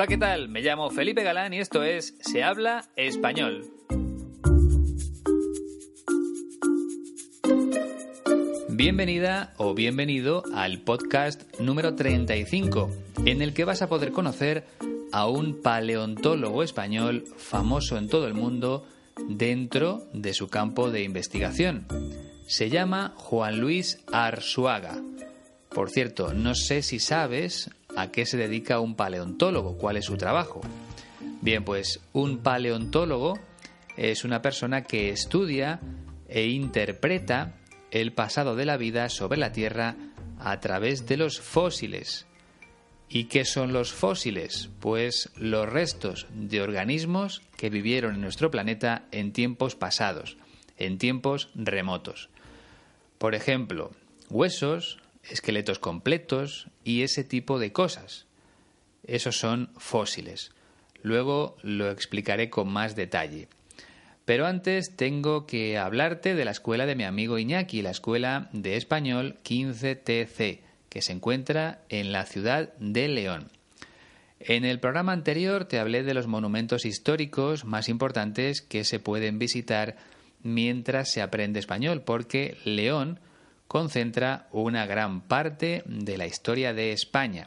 Hola, ¿qué tal? Me llamo Felipe Galán y esto es Se habla español. Bienvenida o bienvenido al podcast número 35, en el que vas a poder conocer a un paleontólogo español famoso en todo el mundo dentro de su campo de investigación. Se llama Juan Luis Arzuaga. Por cierto, no sé si sabes a qué se dedica un paleontólogo, cuál es su trabajo. Bien, pues un paleontólogo es una persona que estudia e interpreta el pasado de la vida sobre la Tierra a través de los fósiles. ¿Y qué son los fósiles? Pues los restos de organismos que vivieron en nuestro planeta en tiempos pasados, en tiempos remotos. Por ejemplo, huesos, esqueletos completos y ese tipo de cosas. Esos son fósiles. Luego lo explicaré con más detalle. Pero antes tengo que hablarte de la escuela de mi amigo Iñaki, la escuela de español 15TC que se encuentra en la ciudad de León. En el programa anterior te hablé de los monumentos históricos más importantes que se pueden visitar mientras se aprende español, porque León concentra una gran parte de la historia de España.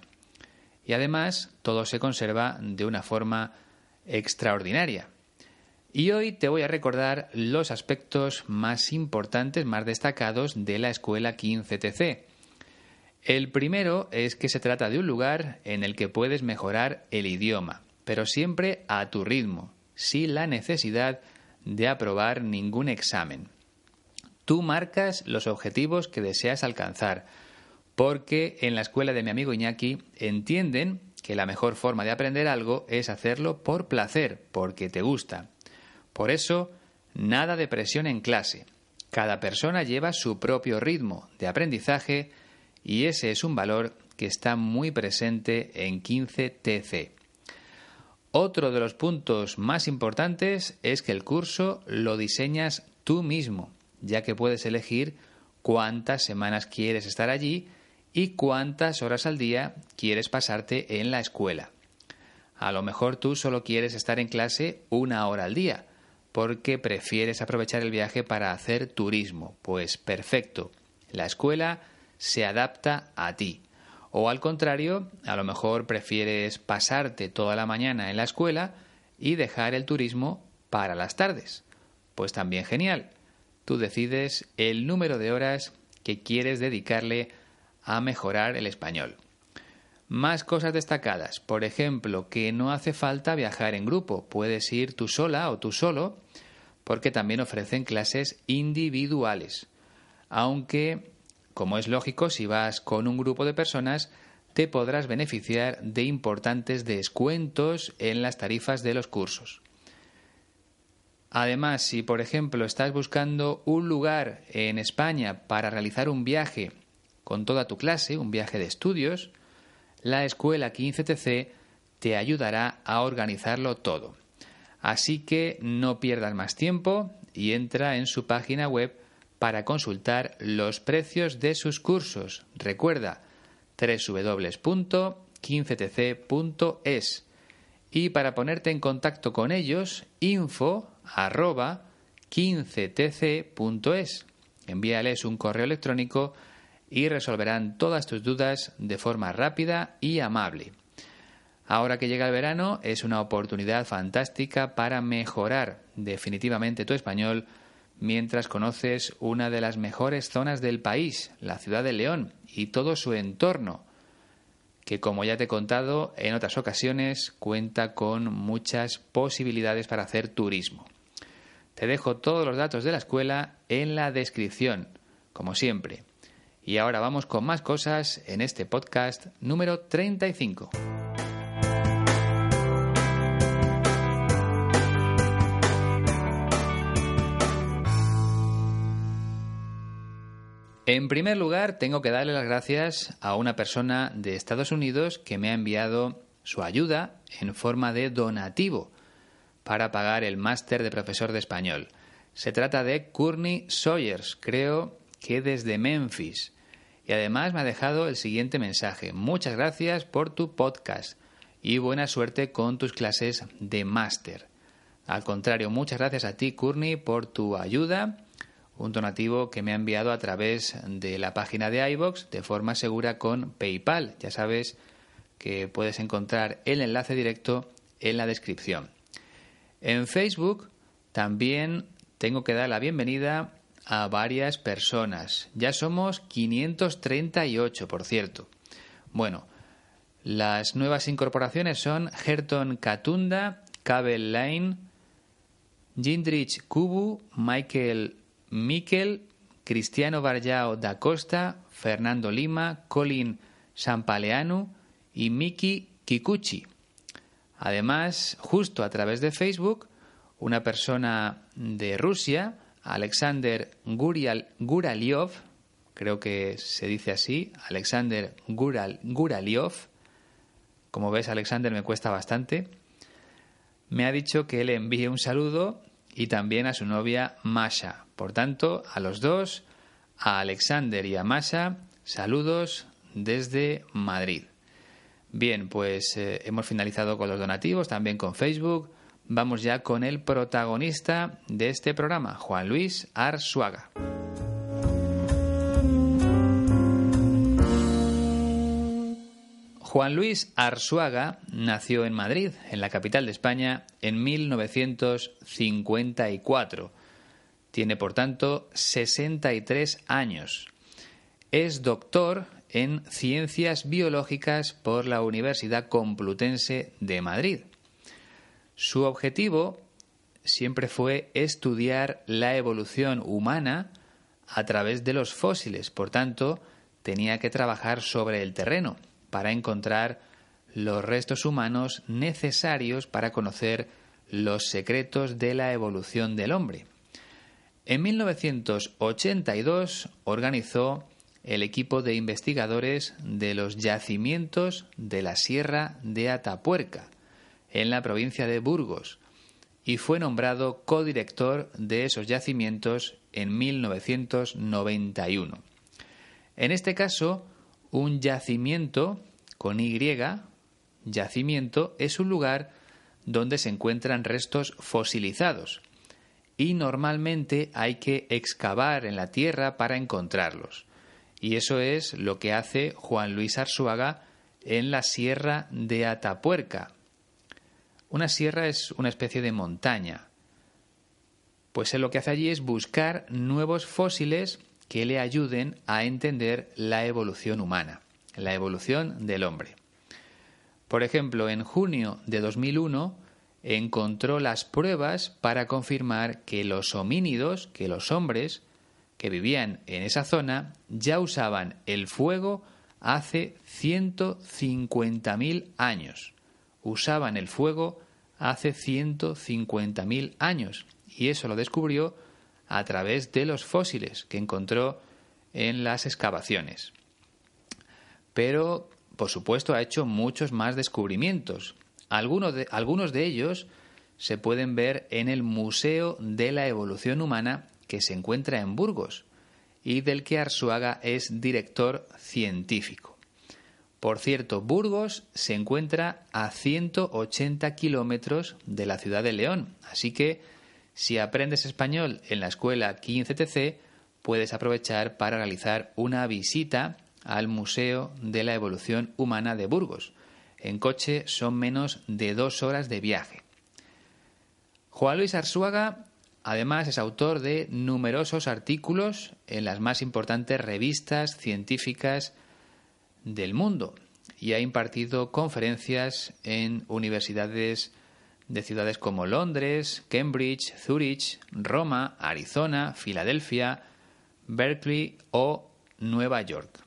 Y además todo se conserva de una forma extraordinaria. Y hoy te voy a recordar los aspectos más importantes, más destacados de la escuela 15TC. El primero es que se trata de un lugar en el que puedes mejorar el idioma, pero siempre a tu ritmo, sin la necesidad de aprobar ningún examen. Tú marcas los objetivos que deseas alcanzar, porque en la escuela de mi amigo Iñaki entienden que la mejor forma de aprender algo es hacerlo por placer, porque te gusta. Por eso, nada de presión en clase. Cada persona lleva su propio ritmo de aprendizaje y ese es un valor que está muy presente en 15TC. Otro de los puntos más importantes es que el curso lo diseñas tú mismo, ya que puedes elegir cuántas semanas quieres estar allí y cuántas horas al día quieres pasarte en la escuela. A lo mejor tú solo quieres estar en clase una hora al día, porque prefieres aprovechar el viaje para hacer turismo. Pues perfecto. La escuela se adapta a ti. O al contrario, a lo mejor prefieres pasarte toda la mañana en la escuela y dejar el turismo para las tardes. Pues también genial. Tú decides el número de horas que quieres dedicarle a mejorar el español. Más cosas destacadas. Por ejemplo, que no hace falta viajar en grupo. Puedes ir tú sola o tú solo, porque también ofrecen clases individuales. Aunque como es lógico, si vas con un grupo de personas, te podrás beneficiar de importantes descuentos en las tarifas de los cursos. Además, si por ejemplo estás buscando un lugar en España para realizar un viaje con toda tu clase, un viaje de estudios, la escuela 15TC te ayudará a organizarlo todo. Así que no pierdas más tiempo y entra en su página web para consultar los precios de sus cursos. Recuerda www.15tc.es y para ponerte en contacto con ellos info 15tc.es. Envíales un correo electrónico y resolverán todas tus dudas de forma rápida y amable. Ahora que llega el verano es una oportunidad fantástica para mejorar definitivamente tu español mientras conoces una de las mejores zonas del país, la ciudad de León y todo su entorno, que como ya te he contado en otras ocasiones cuenta con muchas posibilidades para hacer turismo. Te dejo todos los datos de la escuela en la descripción, como siempre. Y ahora vamos con más cosas en este podcast número 35. En primer lugar, tengo que darle las gracias a una persona de Estados Unidos que me ha enviado su ayuda en forma de donativo para pagar el máster de profesor de español. Se trata de Courtney Sawyers, creo que desde Memphis. Y además me ha dejado el siguiente mensaje. Muchas gracias por tu podcast y buena suerte con tus clases de máster. Al contrario, muchas gracias a ti, Courtney, por tu ayuda un donativo que me ha enviado a través de la página de iBox de forma segura con PayPal. Ya sabes que puedes encontrar el enlace directo en la descripción. En Facebook también tengo que dar la bienvenida a varias personas. Ya somos 538, por cierto. Bueno, las nuevas incorporaciones son Herton Katunda, Cabel Lane, Jindrich Kubu, Michael Miquel, Cristiano Barjao da Costa, Fernando Lima, Colin Sampaleanu y Miki Kikuchi. Además, justo a través de Facebook, una persona de Rusia, Alexander Guraliov, creo que se dice así, Alexander Gural, Guraliov, como ves Alexander me cuesta bastante, me ha dicho que le envíe un saludo y también a su novia Masha. Por tanto, a los dos, a Alexander y a Masha, saludos desde Madrid. Bien, pues eh, hemos finalizado con los donativos, también con Facebook. Vamos ya con el protagonista de este programa, Juan Luis Arzuaga. Juan Luis Arzuaga nació en Madrid, en la capital de España, en 1954. Tiene, por tanto, 63 años. Es doctor en Ciencias Biológicas por la Universidad Complutense de Madrid. Su objetivo siempre fue estudiar la evolución humana a través de los fósiles, por tanto, tenía que trabajar sobre el terreno para encontrar los restos humanos necesarios para conocer los secretos de la evolución del hombre. En 1982 organizó el equipo de investigadores de los yacimientos de la Sierra de Atapuerca, en la provincia de Burgos, y fue nombrado codirector de esos yacimientos en 1991. En este caso, un yacimiento con Y, yacimiento, es un lugar donde se encuentran restos fosilizados y normalmente hay que excavar en la tierra para encontrarlos. Y eso es lo que hace Juan Luis Arzuaga en la Sierra de Atapuerca. Una sierra es una especie de montaña. Pues él lo que hace allí es buscar nuevos fósiles que le ayuden a entender la evolución humana, la evolución del hombre. Por ejemplo, en junio de 2001 encontró las pruebas para confirmar que los homínidos, que los hombres que vivían en esa zona, ya usaban el fuego hace 150.000 años. Usaban el fuego hace 150.000 años. Y eso lo descubrió a través de los fósiles que encontró en las excavaciones. Pero, por supuesto, ha hecho muchos más descubrimientos. Algunos de, algunos de ellos se pueden ver en el Museo de la Evolución Humana que se encuentra en Burgos y del que Arzuaga es director científico. Por cierto, Burgos se encuentra a 180 kilómetros de la ciudad de León, así que si aprendes español en la escuela 15TC, puedes aprovechar para realizar una visita al Museo de la Evolución Humana de Burgos. En coche son menos de dos horas de viaje. Juan Luis Arzuaga, además, es autor de numerosos artículos en las más importantes revistas científicas del mundo y ha impartido conferencias en universidades de ciudades como Londres, Cambridge, Zurich, Roma, Arizona, Filadelfia, Berkeley o Nueva York.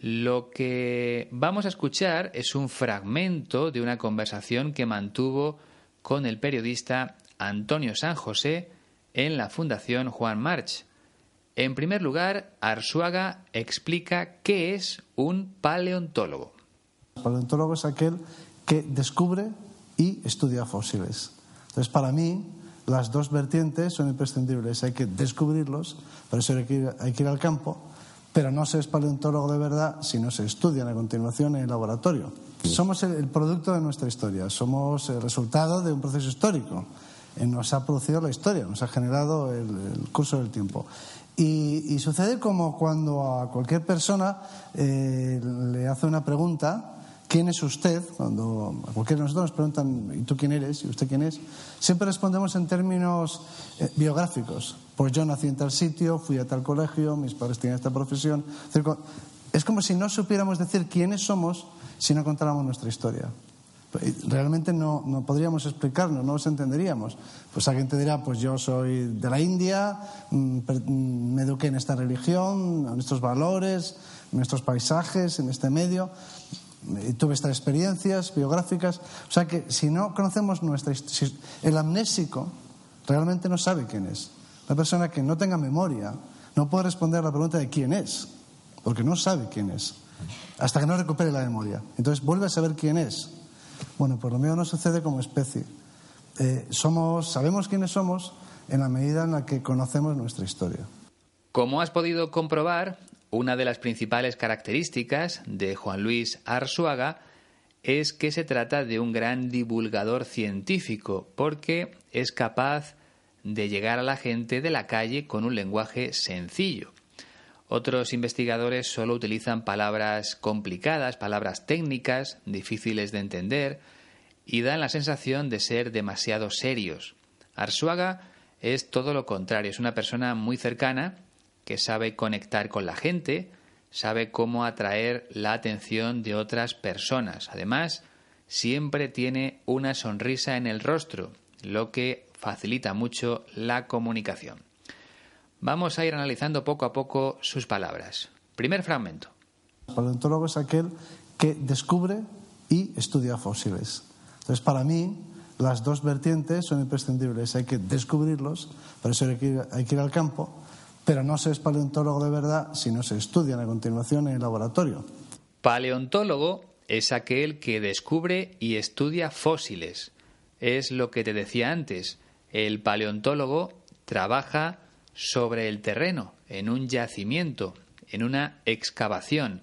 Lo que vamos a escuchar es un fragmento de una conversación que mantuvo con el periodista Antonio San José en la Fundación Juan March. En primer lugar, Arzuaga explica qué es un paleontólogo. El paleontólogo es aquel que descubre y estudia fósiles. Entonces, para mí, las dos vertientes son imprescindibles. Hay que descubrirlos, por eso hay que ir, hay que ir al campo, pero no se es paleontólogo de verdad si no se estudian a continuación en el laboratorio. Somos el, producto de nuestra historia, somos el resultado de un proceso histórico. Eh, nos ha producido la historia, nos ha generado el, curso del tiempo. Y, sucede como cuando a cualquier persona eh, le hace una pregunta ¿quién es usted? Cuando a cualquiera de nosotros nos preguntan, ¿y tú quién eres? ¿Y usted quién es? Siempre respondemos en términos eh, biográficos. Pues yo nací en tal sitio, fui a tal colegio, mis padres tenían esta profesión. Es como si no supiéramos decir quiénes somos si no contáramos nuestra historia. Realmente no, no podríamos explicarnos, no nos entenderíamos. Pues alguien te dirá, pues yo soy de la India, mm, mm, me eduqué en esta religión, en estos valores, en nuestros paisajes, en este medio tuve estas experiencias biográficas. O sea que si no conocemos nuestra historia, el amnésico realmente no sabe quién es. La persona que no tenga memoria no puede responder a la pregunta de quién es, porque no sabe quién es, hasta que no recupere la memoria. Entonces vuelve a saber quién es. Bueno, por lo menos no sucede como especie. Eh, somos, sabemos quiénes somos en la medida en la que conocemos nuestra historia. Como has podido comprobar, una de las principales características de Juan Luis Arzuaga es que se trata de un gran divulgador científico, porque es capaz de llegar a la gente de la calle con un lenguaje sencillo. Otros investigadores solo utilizan palabras complicadas, palabras técnicas, difíciles de entender, y dan la sensación de ser demasiado serios. Arzuaga es todo lo contrario, es una persona muy cercana que sabe conectar con la gente, sabe cómo atraer la atención de otras personas. Además, siempre tiene una sonrisa en el rostro, lo que facilita mucho la comunicación. Vamos a ir analizando poco a poco sus palabras. Primer fragmento. El paleontólogo es aquel que descubre y estudia fósiles. Entonces, para mí, las dos vertientes son imprescindibles. Hay que descubrirlos, por eso hay que hay que ir al campo, pero no se es paleontólogo de verdad si no se estudian a continuación en el laboratorio. Paleontólogo es aquel que descubre y estudia fósiles. Es lo que te decía antes. El paleontólogo trabaja sobre el terreno, en un yacimiento, en una excavación,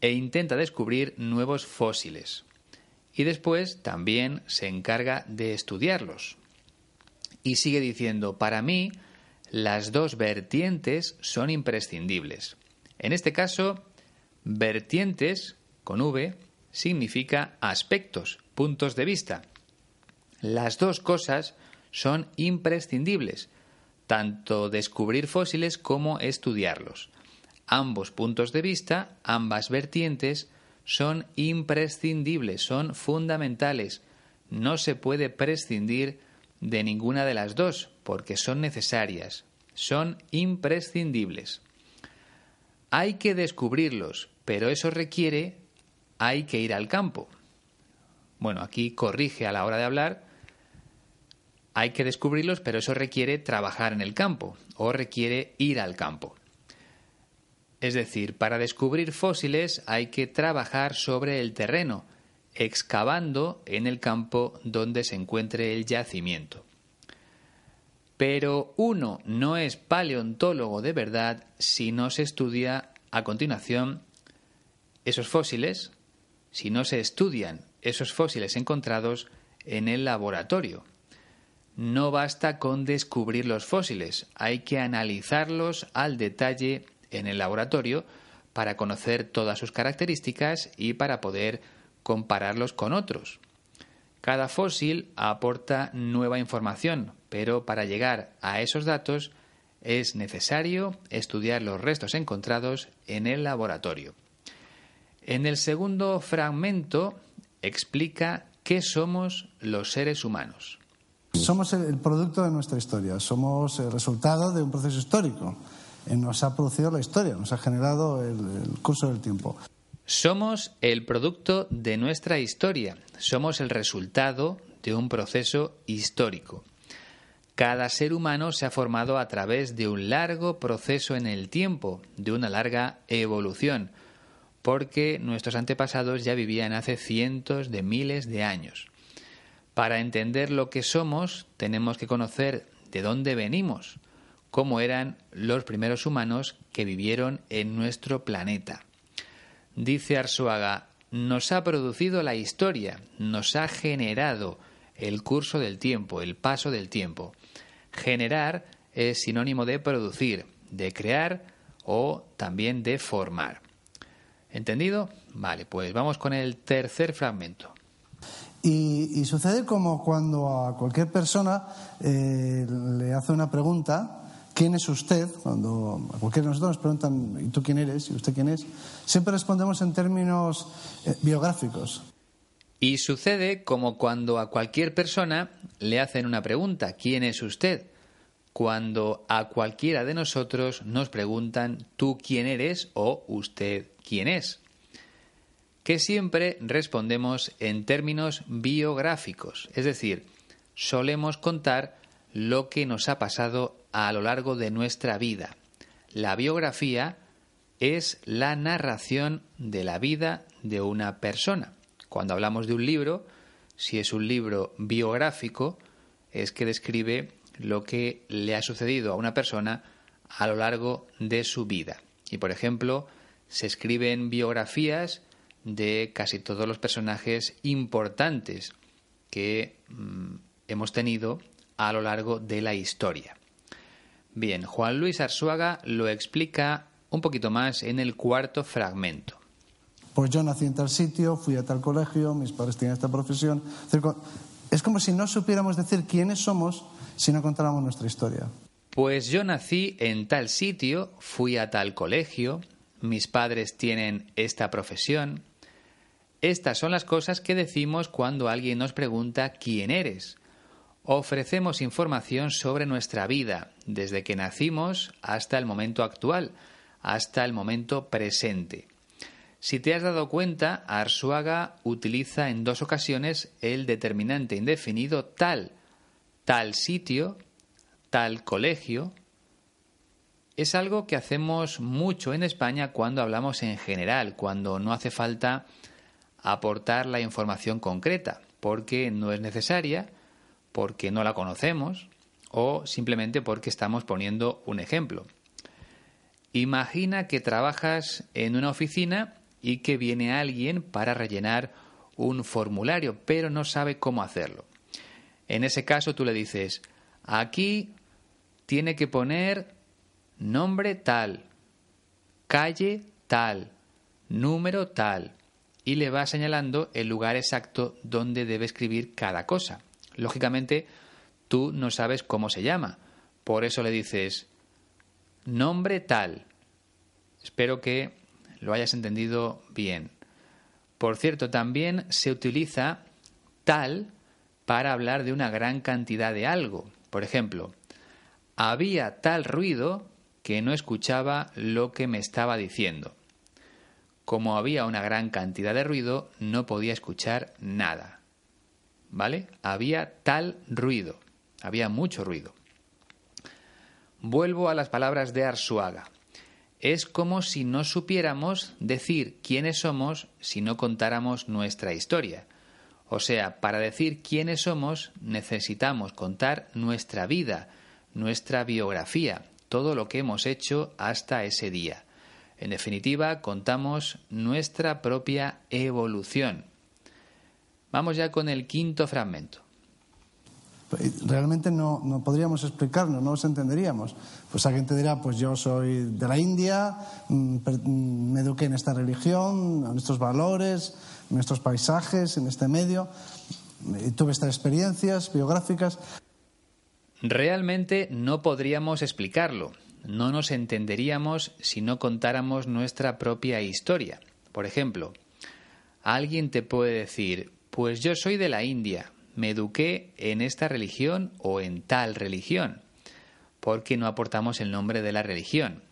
e intenta descubrir nuevos fósiles. Y después también se encarga de estudiarlos. Y sigue diciendo, para mí, las dos vertientes son imprescindibles. En este caso, vertientes con V significa aspectos, puntos de vista. Las dos cosas son imprescindibles, tanto descubrir fósiles como estudiarlos. Ambos puntos de vista, ambas vertientes, son imprescindibles, son fundamentales. No se puede prescindir de ninguna de las dos, porque son necesarias, son imprescindibles. Hay que descubrirlos, pero eso requiere, hay que ir al campo. Bueno, aquí corrige a la hora de hablar, hay que descubrirlos, pero eso requiere trabajar en el campo o requiere ir al campo. Es decir, para descubrir fósiles hay que trabajar sobre el terreno, excavando en el campo donde se encuentre el yacimiento. Pero uno no es paleontólogo de verdad si no se estudia a continuación esos fósiles, si no se estudian esos fósiles encontrados en el laboratorio. No basta con descubrir los fósiles, hay que analizarlos al detalle en el laboratorio para conocer todas sus características y para poder compararlos con otros. Cada fósil aporta nueva información, pero para llegar a esos datos es necesario estudiar los restos encontrados en el laboratorio. En el segundo fragmento explica qué somos los seres humanos. Somos el producto de nuestra historia, somos el resultado de un proceso histórico. eh, nos ha producido la historia, nos ha generado el, el curso del tiempo. Somos el producto de nuestra historia, somos el resultado de un proceso histórico. Cada ser humano se ha formado a través de un largo proceso en el tiempo, de una larga evolución, porque nuestros antepasados ya vivían hace cientos de miles de años. Para entender lo que somos, tenemos que conocer de dónde venimos, cómo eran los primeros humanos que vivieron en nuestro planeta. Dice Arsuaga, nos ha producido la historia, nos ha generado el curso del tiempo, el paso del tiempo. Generar es sinónimo de producir, de crear o también de formar. ¿Entendido? Vale, pues vamos con el tercer fragmento. Y, sucede como cuando a cualquier persona eh, le hace una pregunta, ¿quién es usted? Cuando a cualquiera de nosotros nos preguntan, ¿y tú quién eres? ¿Y usted quién es? Siempre respondemos en términos eh, biográficos. Y sucede como cuando a cualquier persona le hacen una pregunta, ¿quién es usted? Cuando a cualquiera de nosotros nos preguntan, ¿tú quién eres? o ¿usted quién es? Que siempre respondemos en términos biográficos, es decir, solemos contar lo que nos ha pasado a lo largo de nuestra vida. La biografía es la narración de la vida de una persona. Cuando hablamos de un libro, si es un libro biográfico, es que describe lo que le ha sucedido a una persona a lo largo de su vida. Y por ejemplo, se escriben biografías de casi todos los personajes importantes que mm, hemos tenido a lo largo de la historia. Bien, Juan Luis Arzuaga lo explica un poquito más en el cuarto fragmento pues yo nací en tal sitio, fui a tal colegio, mis padres tienen esta profesión. Es como si no supiéramos decir quiénes somos si no contáramos nuestra historia. Pues yo nací en tal sitio, fui a tal colegio, mis padres tienen esta profesión. Estas son las cosas que decimos cuando alguien nos pregunta quién eres. Ofrecemos información sobre nuestra vida, desde que nacimos hasta el momento actual, hasta el momento presente. Si te has dado cuenta, Arsuaga utiliza en dos ocasiones el determinante indefinido tal, tal sitio, tal colegio. Es algo que hacemos mucho en España cuando hablamos en general, cuando no hace falta aportar la información concreta, porque no es necesaria, porque no la conocemos o simplemente porque estamos poniendo un ejemplo. Imagina que trabajas en una oficina y que viene alguien para rellenar un formulario, pero no sabe cómo hacerlo. En ese caso tú le dices, aquí tiene que poner nombre tal, calle tal, número tal, y le va señalando el lugar exacto donde debe escribir cada cosa. Lógicamente, tú no sabes cómo se llama, por eso le dices nombre tal. Espero que lo hayas entendido bien. Por cierto, también se utiliza tal para hablar de una gran cantidad de algo. Por ejemplo, había tal ruido que no escuchaba lo que me estaba diciendo. Como había una gran cantidad de ruido, no podía escuchar nada. ¿Vale? Había tal ruido. Había mucho ruido. Vuelvo a las palabras de Arsuaga es como si no supiéramos decir quiénes somos si no contáramos nuestra historia. O sea, para decir quiénes somos necesitamos contar nuestra vida, nuestra biografía, todo lo que hemos hecho hasta ese día. En definitiva, contamos nuestra propia evolución. Vamos ya con el quinto fragmento realmente no, no podríamos explicarnos, no nos entenderíamos. Pues alguien te dirá, pues yo soy de la India, mm, mm, me eduqué en esta religión, en estos valores, en estos paisajes, en este medio, tuve estas experiencias biográficas. Realmente no podríamos explicarlo, no nos entenderíamos si no contáramos nuestra propia historia. Por ejemplo, alguien te puede decir, pues yo soy de la India, me eduqué en esta religión o en tal religión, porque no aportamos el nombre de la religión.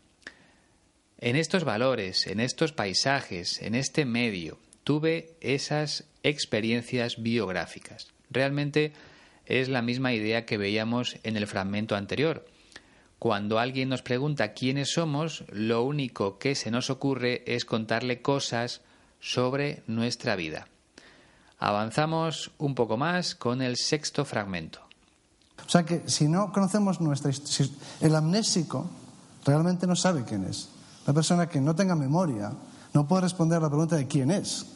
en estos valores, en estos paisajes, en este medio, tuve esas experiencias biográficas. Realmente es la misma idea que veíamos en el fragmento anterior. Cuando alguien nos pregunta quiénes somos, lo único que se nos ocurre es contarle cosas sobre nuestra vida. Avanzamos un poco más con el sexto fragmento. O sea que si no conocemos nuestra historia, el amnésico realmente no sabe quién es. La persona que no tenga memoria no puede responder a la pregunta de quién es,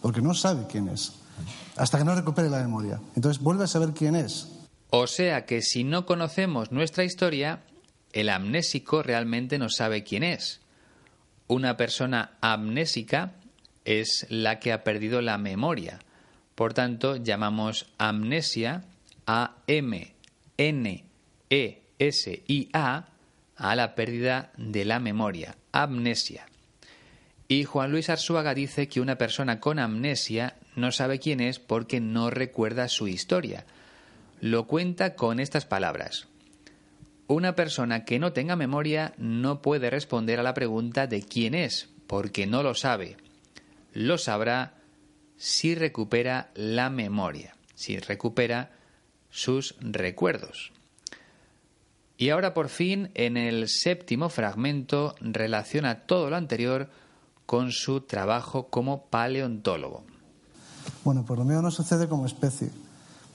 porque no sabe quién es, hasta que no recupere la memoria. Entonces vuelve a saber quién es. O sea que si no conocemos nuestra historia, el amnésico realmente no sabe quién es. Una persona amnésica es la que ha perdido la memoria. Por tanto, llamamos amnesia a M N E S I A a la pérdida de la memoria, amnesia. Y Juan Luis Arzuaga dice que una persona con amnesia no sabe quién es porque no recuerda su historia. Lo cuenta con estas palabras. Una persona que no tenga memoria no puede responder a la pregunta de quién es, porque no lo sabe. Lo sabrá si recupera la memoria, si recupera sus recuerdos. Y ahora por fin, en el séptimo fragmento, relaciona todo lo anterior con su trabajo como paleontólogo. Bueno, por lo menos nos sucede como especie.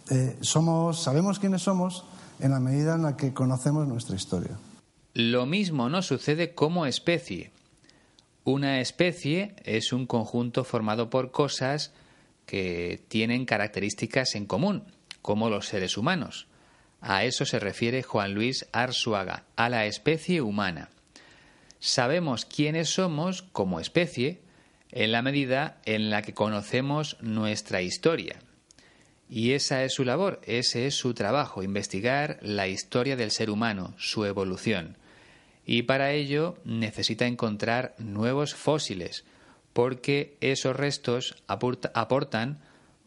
Eh, somos, sabemos quiénes somos en la medida en la que conocemos nuestra historia. Lo mismo nos sucede como especie. Una especie es un conjunto formado por cosas que tienen características en común, como los seres humanos. A eso se refiere Juan Luis Arzuaga, a la especie humana. Sabemos quiénes somos como especie en la medida en la que conocemos nuestra historia. Y esa es su labor, ese es su trabajo, investigar la historia del ser humano, su evolución. Y para ello necesita encontrar nuevos fósiles, porque esos restos aportan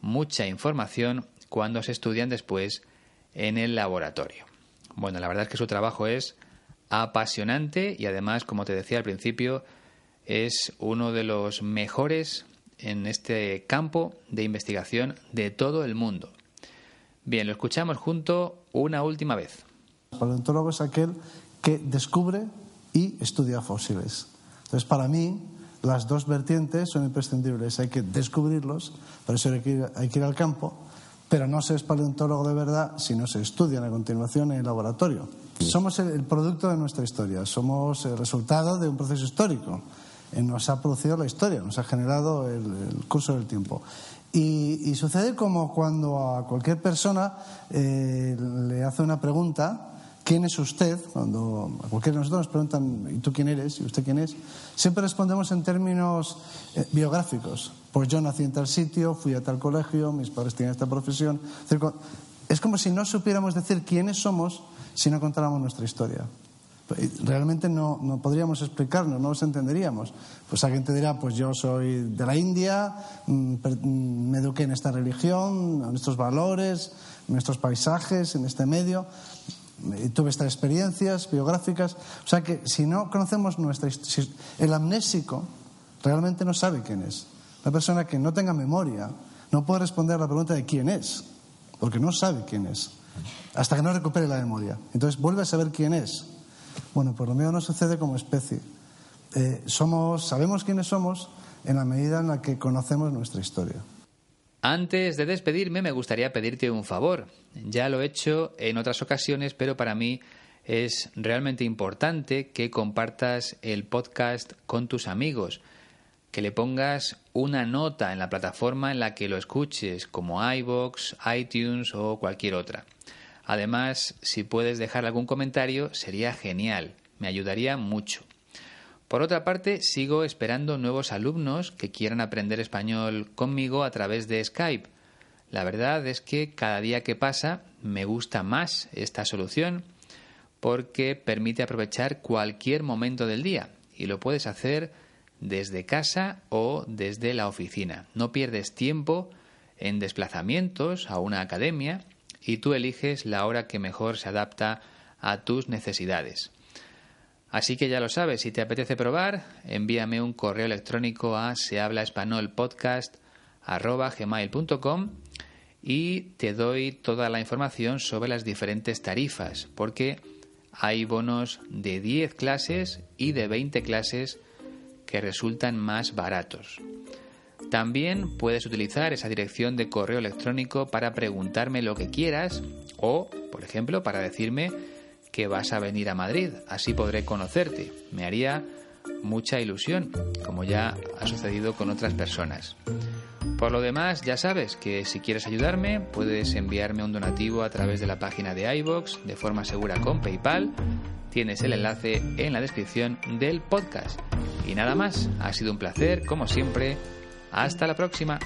mucha información cuando se estudian después en el laboratorio. Bueno, la verdad es que su trabajo es apasionante y además, como te decía al principio, es uno de los mejores en este campo de investigación de todo el mundo. Bien, lo escuchamos junto una última vez. El paleontólogo es aquel que descubre y estudia fósiles. Entonces, para mí, las dos vertientes son imprescindibles. Hay que descubrirlos, por eso hay que ir, hay que ir al campo, pero no se es paleontólogo de verdad si no se estudian a continuación en el laboratorio. Somos el, producto de nuestra historia, somos el resultado de un proceso histórico. Eh, nos ha producido la historia, nos ha generado el, curso del tiempo. Y, sucede como cuando a cualquier persona eh, le hace una pregunta ¿quién es usted? Cuando a cualquiera de nosotros nos preguntan, ¿y tú quién eres? ¿Y usted quién es? Siempre respondemos en términos eh, biográficos. Pues yo nací en tal sitio, fui a tal colegio, mis padres tienen esta profesión. Es como si no supiéramos decir quiénes somos si no contáramos nuestra historia. Realmente no, no podríamos explicarnos, no nos entenderíamos. Pues alguien te dirá, pues yo soy de la India, mm, mm, me eduqué en esta religión, en estos valores, en estos paisajes, en este medio tuve estas experiencias biográficas. O sea que si no conocemos nuestra historia, el amnésico realmente no sabe quién es. La persona que no tenga memoria no puede responder a la pregunta de quién es, porque no sabe quién es, hasta que no recupere la memoria. Entonces vuelve a saber quién es. Bueno, por lo menos no sucede como especie. Eh, somos, sabemos quiénes somos en la medida en la que conocemos nuestra historia. Antes de despedirme me gustaría pedirte un favor. Ya lo he hecho en otras ocasiones, pero para mí es realmente importante que compartas el podcast con tus amigos, que le pongas una nota en la plataforma en la que lo escuches, como iBox, iTunes o cualquier otra. Además, si puedes dejar algún comentario, sería genial, me ayudaría mucho. Por otra parte, sigo esperando nuevos alumnos que quieran aprender español conmigo a través de Skype. La verdad es que cada día que pasa me gusta más esta solución porque permite aprovechar cualquier momento del día y lo puedes hacer desde casa o desde la oficina. No pierdes tiempo en desplazamientos a una academia y tú eliges la hora que mejor se adapta a tus necesidades. Así que ya lo sabes, si te apetece probar, envíame un correo electrónico a sehablaespanolpodcast.com y te doy toda la información sobre las diferentes tarifas, porque hay bonos de 10 clases y de 20 clases que resultan más baratos. También puedes utilizar esa dirección de correo electrónico para preguntarme lo que quieras o, por ejemplo, para decirme que vas a venir a Madrid. Así podré conocerte. Me haría mucha ilusión, como ya ha sucedido con otras personas. Por lo demás, ya sabes que si quieres ayudarme, puedes enviarme un donativo a través de la página de iBox de forma segura con PayPal. Tienes el enlace en la descripción del podcast. Y nada más, ha sido un placer, como siempre. Hasta la próxima.